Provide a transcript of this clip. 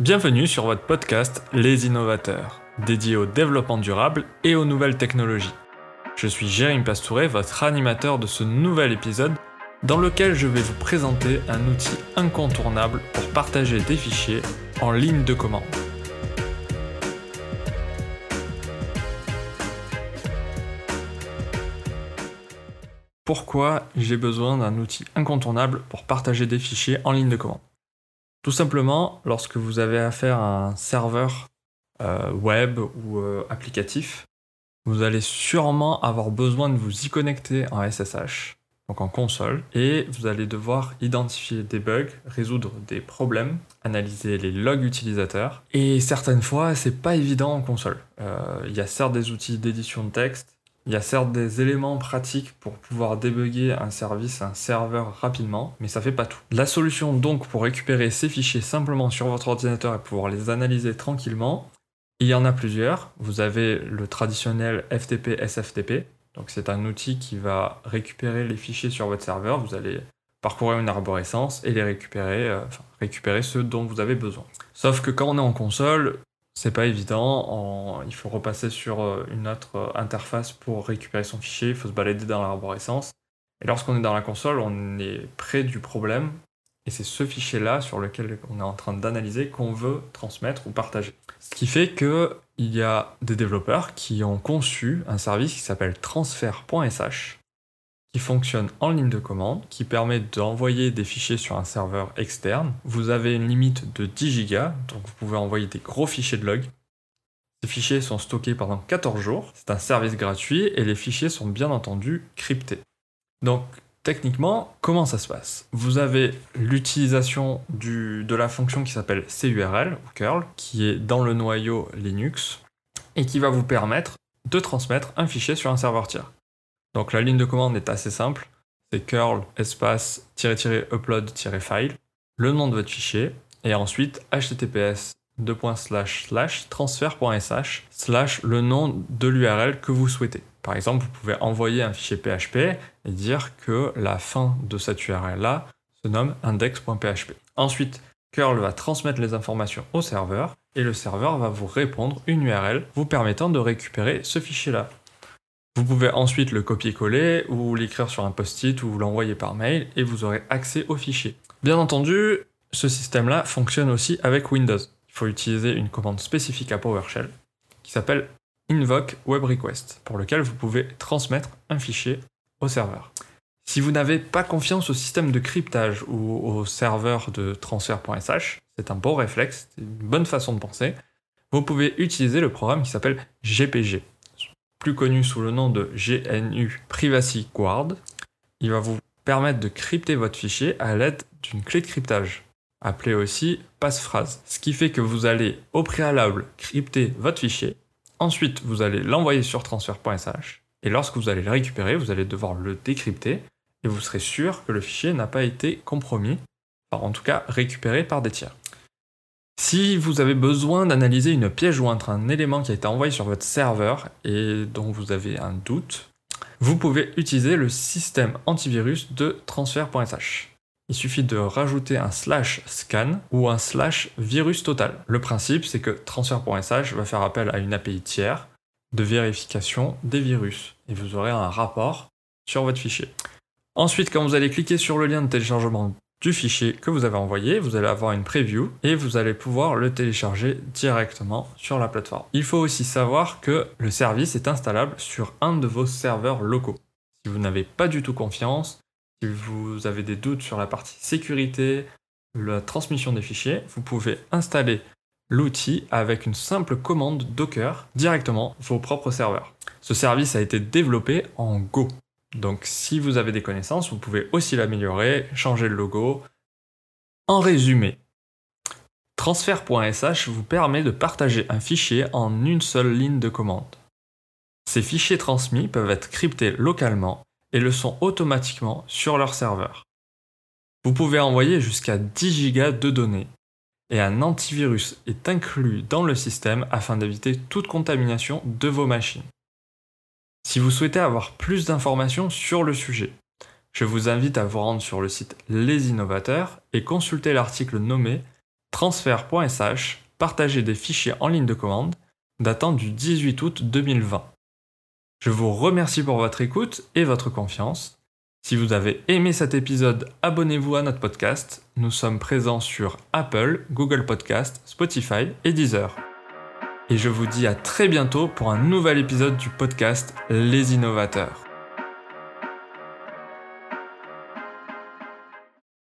Bienvenue sur votre podcast Les Innovateurs, dédié au développement durable et aux nouvelles technologies. Je suis Jérémy Pastouré, votre animateur de ce nouvel épisode dans lequel je vais vous présenter un outil incontournable pour partager des fichiers en ligne de commande. Pourquoi j'ai besoin d'un outil incontournable pour partager des fichiers en ligne de commande? Tout simplement, lorsque vous avez affaire à un serveur euh, web ou euh, applicatif, vous allez sûrement avoir besoin de vous y connecter en SSH, donc en console, et vous allez devoir identifier des bugs, résoudre des problèmes, analyser les logs utilisateurs. Et certaines fois, c'est pas évident en console. Euh, il y a certes des outils d'édition de texte, il y a certes des éléments pratiques pour pouvoir débugger un service, un serveur rapidement, mais ça fait pas tout. La solution donc pour récupérer ces fichiers simplement sur votre ordinateur et pouvoir les analyser tranquillement, il y en a plusieurs. Vous avez le traditionnel FTP SFTP, donc c'est un outil qui va récupérer les fichiers sur votre serveur. Vous allez parcourir une arborescence et les récupérer, euh, récupérer ceux dont vous avez besoin. Sauf que quand on est en console, c'est pas évident. Il faut repasser sur euh, une autre euh, interface pour récupérer son fichier. Il faut se balader dans l'arborescence. Et lorsqu'on est dans la console, on est près du problème. Et c'est ce fichier-là sur lequel on est en train d'analyser qu'on veut transmettre ou partager. Ce qui fait qu'il y a des développeurs qui ont conçu un service qui s'appelle transfer.sh qui fonctionne en ligne de commande, qui permet d'envoyer des fichiers sur un serveur externe. Vous avez une limite de 10 Go, donc vous pouvez envoyer des gros fichiers de log. Ces fichiers sont stockés pendant 14 jours, c'est un service gratuit et les fichiers sont bien entendu cryptés. Donc techniquement, comment ça se passe? Vous avez l'utilisation de la fonction qui s'appelle curl ou curl, qui est dans le noyau Linux et qui va vous permettre de transmettre un fichier sur un serveur tiers. Donc la ligne de commande est assez simple. C'est curl espace upload-file, le nom de votre fichier, et ensuite https transfer.sh slash le nom de l'URL que vous souhaitez. Par exemple, vous pouvez envoyer un fichier PHP et dire que la fin de cette URL là se nomme index.php. Ensuite, curl va transmettre les informations au serveur et le serveur va vous répondre une URL vous permettant de récupérer ce fichier là. Vous pouvez ensuite le copier-coller ou l'écrire sur un post-it ou l'envoyer par mail et vous aurez accès au fichier. Bien entendu, ce système-là fonctionne aussi avec Windows. Il faut utiliser une commande spécifique à PowerShell qui s'appelle invoke web request pour lequel vous pouvez transmettre un fichier au serveur. Si vous n'avez pas confiance au système de cryptage ou au serveur de transfert.sh, c'est un bon réflexe, une bonne façon de penser, vous pouvez utiliser le programme qui s'appelle GPG plus connu sous le nom de GNU Privacy Guard. Il va vous permettre de crypter votre fichier à l'aide d'une clé de cryptage, appelée aussi passphrase. Ce qui fait que vous allez au préalable crypter votre fichier, ensuite vous allez l'envoyer sur transfer.sh, et lorsque vous allez le récupérer, vous allez devoir le décrypter, et vous serez sûr que le fichier n'a pas été compromis, en tout cas récupéré par des tiers. Si vous avez besoin d'analyser une pièce jointe, un élément qui a été envoyé sur votre serveur et dont vous avez un doute, vous pouvez utiliser le système antivirus de transfer.sh. Il suffit de rajouter un slash scan ou un slash virus total. Le principe, c'est que transfer.sh va faire appel à une API tiers de vérification des virus et vous aurez un rapport sur votre fichier. Ensuite, quand vous allez cliquer sur le lien de téléchargement du fichier que vous avez envoyé, vous allez avoir une preview et vous allez pouvoir le télécharger directement sur la plateforme. Il faut aussi savoir que le service est installable sur un de vos serveurs locaux. Si vous n'avez pas du tout confiance, si vous avez des doutes sur la partie sécurité, la transmission des fichiers, vous pouvez installer l'outil avec une simple commande Docker directement vos propres serveurs. Ce service a été développé en Go. Donc si vous avez des connaissances, vous pouvez aussi l'améliorer, changer le logo. En résumé, transfer.sh vous permet de partager un fichier en une seule ligne de commande. Ces fichiers transmis peuvent être cryptés localement et le sont automatiquement sur leur serveur. Vous pouvez envoyer jusqu'à 10 Go de données et un antivirus est inclus dans le système afin d'éviter toute contamination de vos machines. Si vous souhaitez avoir plus d'informations sur le sujet, je vous invite à vous rendre sur le site Les Innovateurs et consulter l'article nommé transfert.sh partager des fichiers en ligne de commande datant du 18 août 2020. Je vous remercie pour votre écoute et votre confiance. Si vous avez aimé cet épisode, abonnez-vous à notre podcast. Nous sommes présents sur Apple, Google Podcast, Spotify et Deezer. Et je vous dis à très bientôt pour un nouvel épisode du podcast Les Innovateurs.